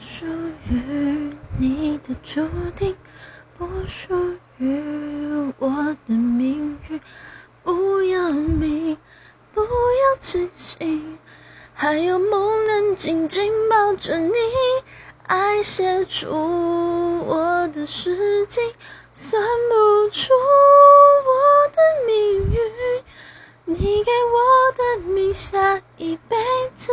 属于你的注定，不属于我的命运。不要命，不要清醒，还有梦能紧紧抱着你。爱写出我的诗经，算不出我的命运。你给我的名，下一辈子。